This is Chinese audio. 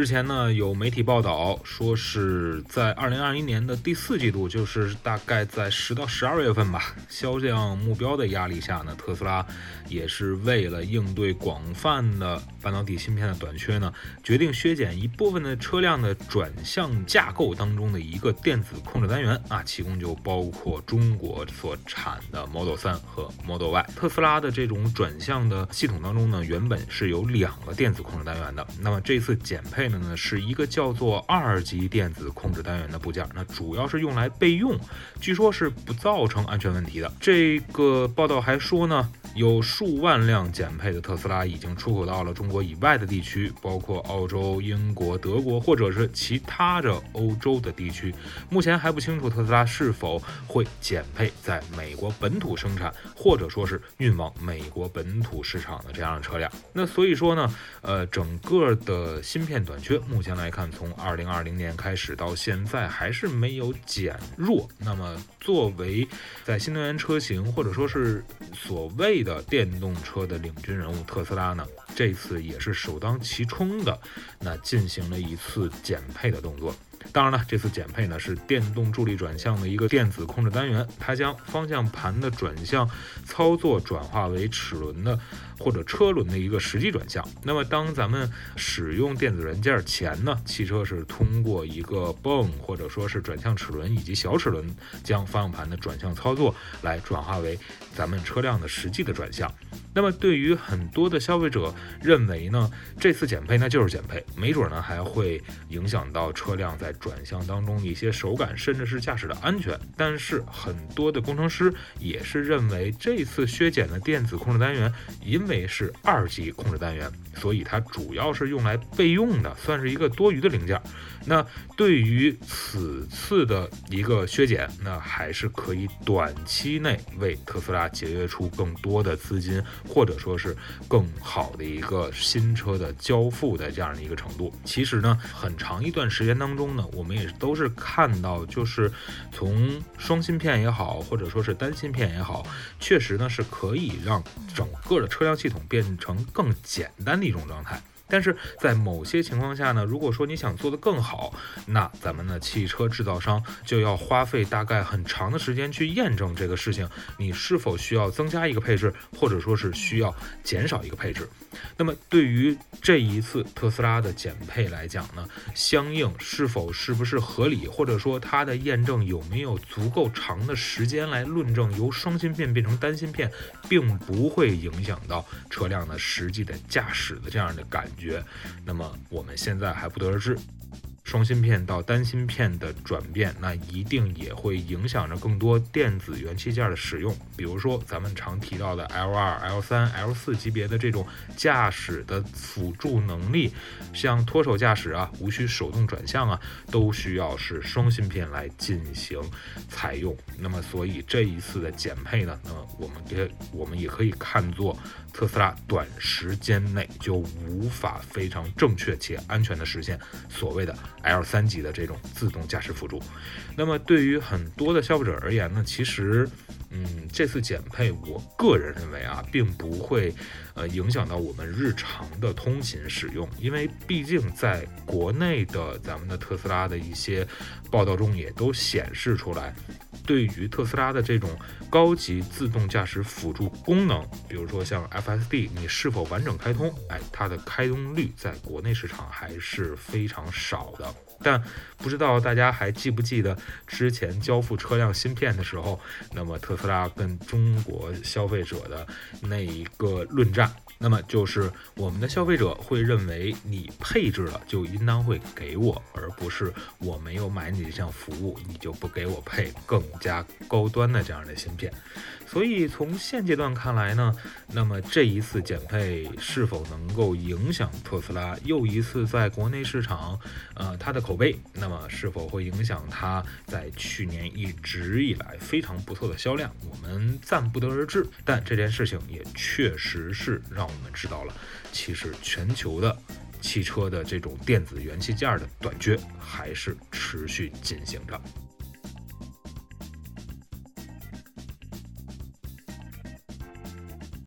之前呢，有媒体报道说是在二零二一年的第四季度，就是大概在十到十二月份吧，销量目标的压力下呢，特斯拉也是为了应对广泛的半导体芯片的短缺呢，决定削减一部分的车辆的转向架构当中的一个电子控制单元啊，其中就包括中国所产的 Model 3和 Model Y。特斯拉的这种转向的系统当中呢，原本是有两个电子控制单元的，那么这次减配。呢是一个叫做二级电子控制单元的部件，那主要是用来备用，据说是不造成安全问题的。这个报道还说呢。有数万辆减配的特斯拉已经出口到了中国以外的地区，包括澳洲、英国、德国，或者是其他的欧洲的地区。目前还不清楚特斯拉是否会减配在美国本土生产，或者说是运往美国本土市场的这样的车辆。那所以说呢，呃，整个的芯片短缺，目前来看，从二零二零年开始到现在还是没有减弱。那么，作为在新能源车型，或者说是所谓的电动车的领军人物特斯拉呢，这次也是首当其冲的，那进行了一次减配的动作。当然了，这次减配呢是电动助力转向的一个电子控制单元，它将方向盘的转向操作转化为齿轮的或者车轮的一个实际转向。那么当咱们使用电子元件前呢，汽车是通过一个泵或者说是转向齿轮以及小齿轮，将方向盘的转向操作来转化为咱们车辆的实际的转向。那么对于很多的消费者认为呢，这次减配那就是减配，没准呢还会影响到车辆在转向当中一些手感，甚至是驾驶的安全。但是很多的工程师也是认为，这次削减的电子控制单元，因为是二级控制单元，所以它主要是用来备用的，算是一个多余的零件。那对于此次的一个削减，那还是可以短期内为特斯拉节约出更多的资金，或者说是更好的一个新车的交付的这样的一个程度。其实呢，很长一段时间当中呢，我们也都是看到，就是从双芯片也好，或者说是单芯片也好，确实呢是可以让整个的车辆系统变成更简单的一种状态。但是在某些情况下呢，如果说你想做得更好，那咱们的汽车制造商就要花费大概很长的时间去验证这个事情，你是否需要增加一个配置，或者说是需要减少一个配置。那么对于这一次特斯拉的减配来讲呢，相应是否是不是合理，或者说它的验证有没有足够长的时间来论证由双芯片变成单芯片，并不会影响到车辆的实际的驾驶的这样的感。觉，那么我们现在还不得而知。双芯片到单芯片的转变，那一定也会影响着更多电子元器件的使用。比如说，咱们常提到的 L 二、L 三、L 四级别的这种驾驶的辅助能力，像脱手驾驶啊，无需手动转向啊，都需要是双芯片来进行采用。那么，所以这一次的减配呢，那么我们也我们也可以看作特斯拉短时间内就无法非常正确且安全的实现所谓的。L 三级的这种自动驾驶辅助，那么对于很多的消费者而言呢，其实，嗯，这次减配，我个人认为啊，并不会，呃，影响到我们日常的通勤使用，因为毕竟在国内的咱们的特斯拉的一些报道中也都显示出来。对于特斯拉的这种高级自动驾驶辅助功能，比如说像 FSD，你是否完整开通？哎，它的开通率在国内市场还是非常少的。但不知道大家还记不记得之前交付车辆芯片的时候，那么特特斯拉跟中国消费者的那一个论战，那么就是我们的消费者会认为你配置了就应当会给我，而不是我没有买你这项服务，你就不给我配更。加高端的这样的芯片，所以从现阶段看来呢，那么这一次减配是否能够影响特斯拉又一次在国内市场，呃，它的口碑，那么是否会影响它在去年一直以来非常不错的销量？我们暂不得而知。但这件事情也确实是让我们知道了，其实全球的汽车的这种电子元器件的短缺还是持续进行着。